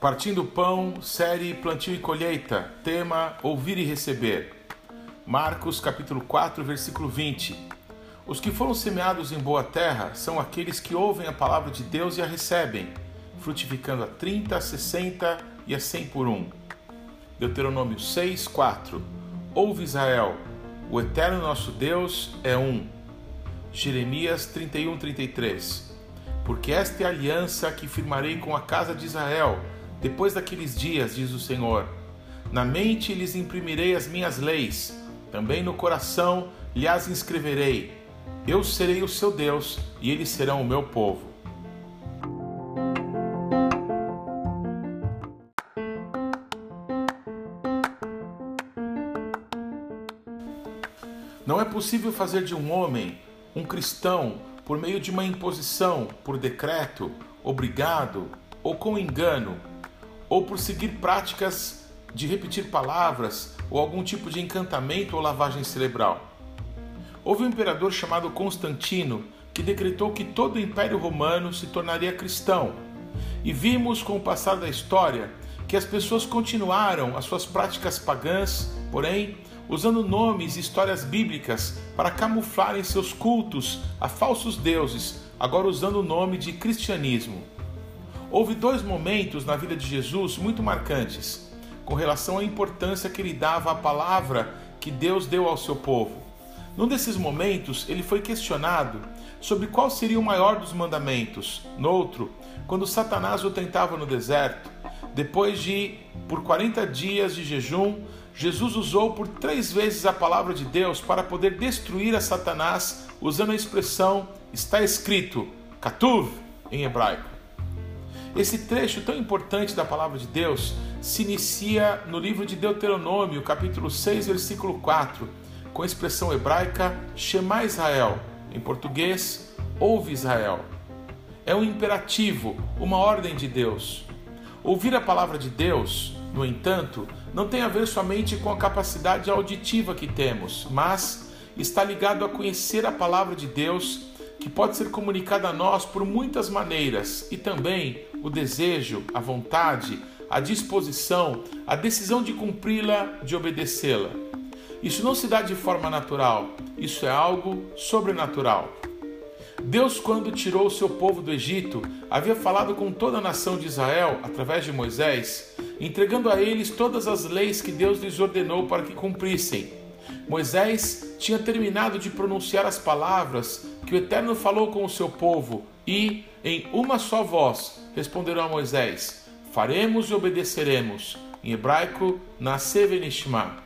Partindo Pão, série Plantio e Colheita, tema Ouvir e Receber. Marcos capítulo 4, versículo 20. Os que foram semeados em boa terra são aqueles que ouvem a palavra de Deus e a recebem, frutificando a 30, a 60 e a 100 por um. Deuteronômio 6, 4. Ouve Israel, o eterno nosso Deus é um. Jeremias 31, 33. Porque esta é a aliança que firmarei com a casa de Israel depois daqueles dias, diz o Senhor, na mente lhes imprimirei as minhas leis, também no coração lhe as inscreverei. Eu serei o seu Deus e eles serão o meu povo. Não é possível fazer de um homem um cristão por meio de uma imposição, por decreto, obrigado ou com engano ou por seguir práticas de repetir palavras ou algum tipo de encantamento ou lavagem cerebral. Houve um imperador chamado Constantino que decretou que todo o Império Romano se tornaria cristão. E vimos com o passar da história que as pessoas continuaram as suas práticas pagãs, porém, usando nomes e histórias bíblicas para camuflarem seus cultos a falsos deuses, agora usando o nome de cristianismo. Houve dois momentos na vida de Jesus muito marcantes com relação à importância que ele dava à palavra que Deus deu ao seu povo. Num desses momentos, ele foi questionado sobre qual seria o maior dos mandamentos. No outro, quando Satanás o tentava no deserto, depois de, por 40 dias de jejum, Jesus usou por três vezes a palavra de Deus para poder destruir a Satanás, usando a expressão está escrito, katuv, em hebraico. Esse trecho tão importante da palavra de Deus se inicia no livro de Deuteronômio, capítulo 6, versículo 4, com a expressão hebraica Shema Israel, em português, ouve Israel. É um imperativo, uma ordem de Deus. Ouvir a palavra de Deus, no entanto, não tem a ver somente com a capacidade auditiva que temos, mas está ligado a conhecer a palavra de Deus que pode ser comunicada a nós por muitas maneiras e também o desejo, a vontade, a disposição, a decisão de cumpri-la, de obedecê-la. Isso não se dá de forma natural, isso é algo sobrenatural. Deus, quando tirou o seu povo do Egito, havia falado com toda a nação de Israel através de Moisés, entregando a eles todas as leis que Deus lhes ordenou para que cumprissem. Moisés tinha terminado de pronunciar as palavras que o Eterno falou com o seu povo e, em uma só voz, responderam a Moisés: Faremos e obedeceremos. Em hebraico, Nasevenishma.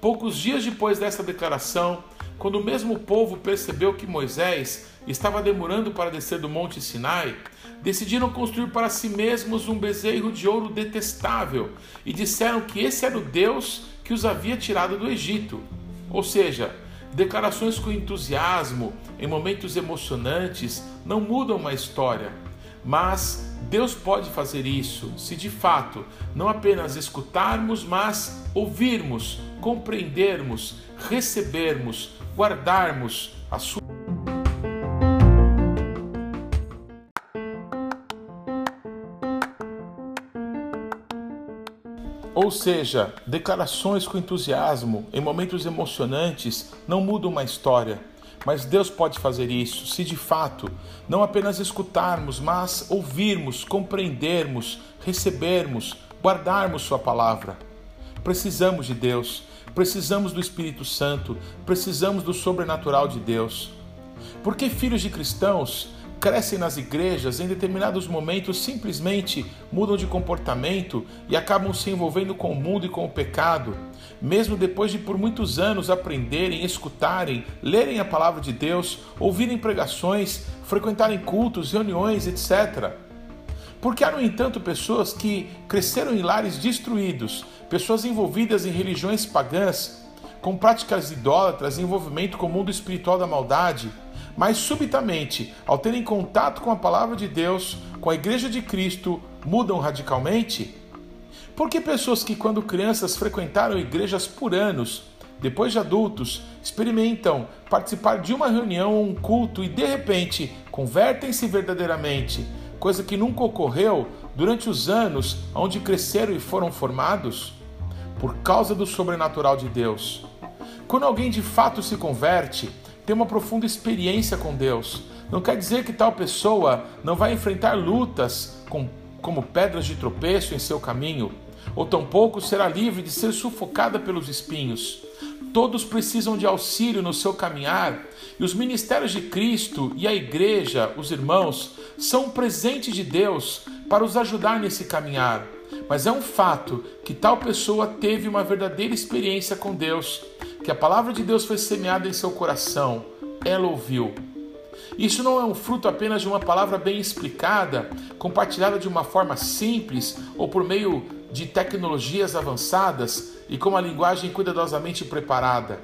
Poucos dias depois dessa declaração, quando o mesmo povo percebeu que Moisés estava demorando para descer do Monte Sinai, decidiram construir para si mesmos um bezerro de ouro detestável e disseram que esse era o Deus que os havia tirado do Egito. Ou seja, declarações com entusiasmo em momentos emocionantes não mudam uma história, mas Deus pode fazer isso se de fato não apenas escutarmos, mas ouvirmos, compreendermos, recebermos, guardarmos a sua Ou seja, declarações com entusiasmo em momentos emocionantes não mudam uma história, mas Deus pode fazer isso se de fato não apenas escutarmos, mas ouvirmos, compreendermos, recebermos, guardarmos Sua palavra. Precisamos de Deus, precisamos do Espírito Santo, precisamos do sobrenatural de Deus. Porque filhos de cristãos crescem nas igrejas, em determinados momentos simplesmente mudam de comportamento e acabam se envolvendo com o mundo e com o pecado, mesmo depois de por muitos anos aprenderem, escutarem, lerem a palavra de Deus, ouvirem pregações, frequentarem cultos, reuniões, etc. Porque há, no entanto, pessoas que cresceram em lares destruídos, pessoas envolvidas em religiões pagãs, com práticas idólatras, envolvimento com o mundo espiritual da maldade, mas subitamente, ao terem contato com a palavra de Deus, com a igreja de Cristo, mudam radicalmente? Por que pessoas que, quando crianças, frequentaram igrejas por anos, depois de adultos, experimentam participar de uma reunião ou um culto e de repente convertem-se verdadeiramente, coisa que nunca ocorreu durante os anos onde cresceram e foram formados? Por causa do sobrenatural de Deus. Quando alguém de fato se converte, tem uma profunda experiência com Deus. Não quer dizer que tal pessoa não vai enfrentar lutas com, como pedras de tropeço em seu caminho, ou tampouco será livre de ser sufocada pelos espinhos. Todos precisam de auxílio no seu caminhar, e os ministérios de Cristo e a igreja, os irmãos, são um presente de Deus para os ajudar nesse caminhar. Mas é um fato que tal pessoa teve uma verdadeira experiência com Deus, que a palavra de Deus foi semeada em seu coração, ela ouviu. Isso não é um fruto apenas de uma palavra bem explicada, compartilhada de uma forma simples ou por meio de tecnologias avançadas e com uma linguagem cuidadosamente preparada.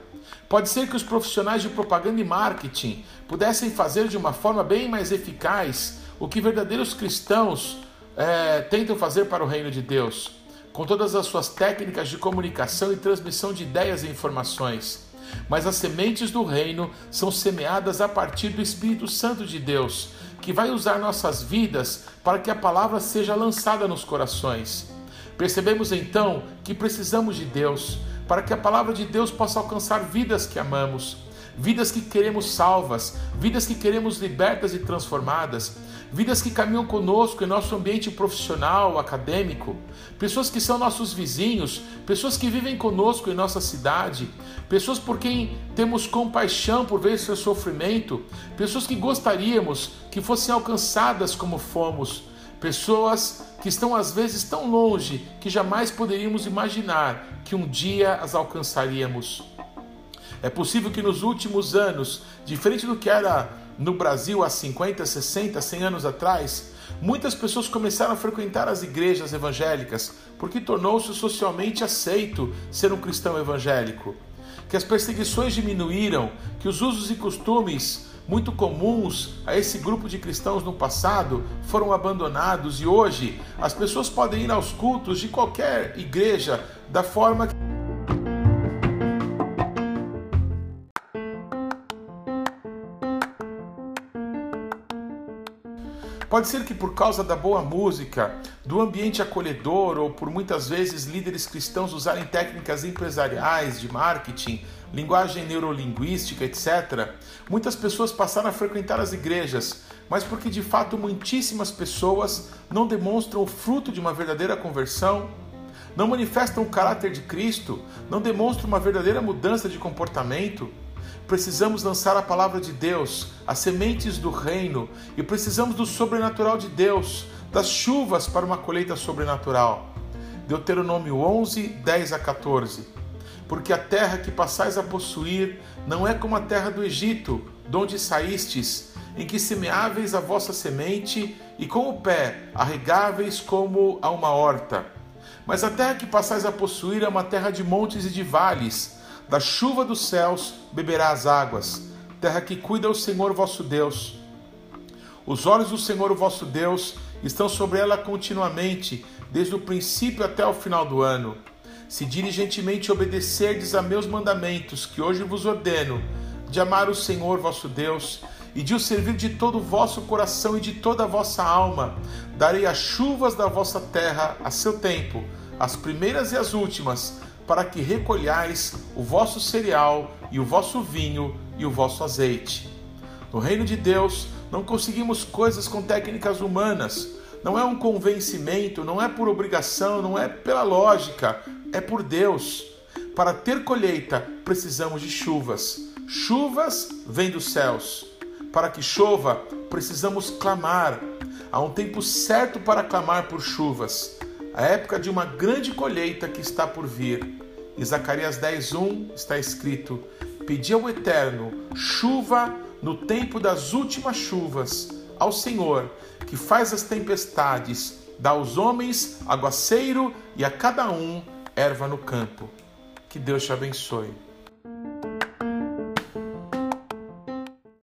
Pode ser que os profissionais de propaganda e marketing pudessem fazer de uma forma bem mais eficaz o que verdadeiros cristãos é, tentam fazer para o reino de Deus, com todas as suas técnicas de comunicação e transmissão de ideias e informações. Mas as sementes do reino são semeadas a partir do Espírito Santo de Deus, que vai usar nossas vidas para que a palavra seja lançada nos corações. Percebemos então que precisamos de Deus para que a palavra de Deus possa alcançar vidas que amamos, vidas que queremos salvas, vidas que queremos libertas e transformadas, vidas que caminham conosco em nosso ambiente profissional, acadêmico, pessoas que são nossos vizinhos, pessoas que vivem conosco em nossa cidade, pessoas por quem temos compaixão por ver seu sofrimento, pessoas que gostaríamos que fossem alcançadas como fomos, pessoas que estão às vezes tão longe que jamais poderíamos imaginar que um dia as alcançaríamos. É possível que nos últimos anos, diferente do que era no Brasil há 50, 60, 100 anos atrás, muitas pessoas começaram a frequentar as igrejas evangélicas porque tornou-se socialmente aceito ser um cristão evangélico. Que as perseguições diminuíram, que os usos e costumes muito comuns a esse grupo de cristãos no passado foram abandonados e hoje as pessoas podem ir aos cultos de qualquer igreja da forma que Pode ser que por causa da boa música, do ambiente acolhedor ou por muitas vezes líderes cristãos usarem técnicas empresariais, de marketing, linguagem neurolinguística, etc., muitas pessoas passaram a frequentar as igrejas, mas porque de fato muitíssimas pessoas não demonstram o fruto de uma verdadeira conversão, não manifestam o caráter de Cristo, não demonstram uma verdadeira mudança de comportamento, Precisamos lançar a palavra de Deus, as sementes do reino, e precisamos do sobrenatural de Deus, das chuvas para uma colheita sobrenatural. Deuteronômio 11, 10 a 14. Porque a terra que passais a possuir não é como a terra do Egito, de onde saístes, em que semeáveis a vossa semente e com o pé arregáveis como a uma horta. Mas a terra que passais a possuir é uma terra de montes e de vales, da chuva dos céus beberá as águas, terra que cuida o Senhor vosso Deus. Os olhos do Senhor vosso Deus estão sobre ela continuamente, desde o princípio até o final do ano. Se diligentemente obedecerdes a meus mandamentos, que hoje vos ordeno, de amar o Senhor vosso Deus e de o servir de todo o vosso coração e de toda a vossa alma, darei as chuvas da vossa terra a seu tempo, as primeiras e as últimas, para que recolhais o vosso cereal e o vosso vinho e o vosso azeite. No reino de Deus, não conseguimos coisas com técnicas humanas. Não é um convencimento, não é por obrigação, não é pela lógica, é por Deus. Para ter colheita, precisamos de chuvas. Chuvas vêm dos céus. Para que chova, precisamos clamar. Há um tempo certo para clamar por chuvas a época de uma grande colheita que está por vir. Em Zacarias 10:1 está escrito: Pedi ao Eterno chuva no tempo das últimas chuvas, ao Senhor, que faz as tempestades, dá aos homens aguaceiro e a cada um erva no campo. Que Deus te abençoe.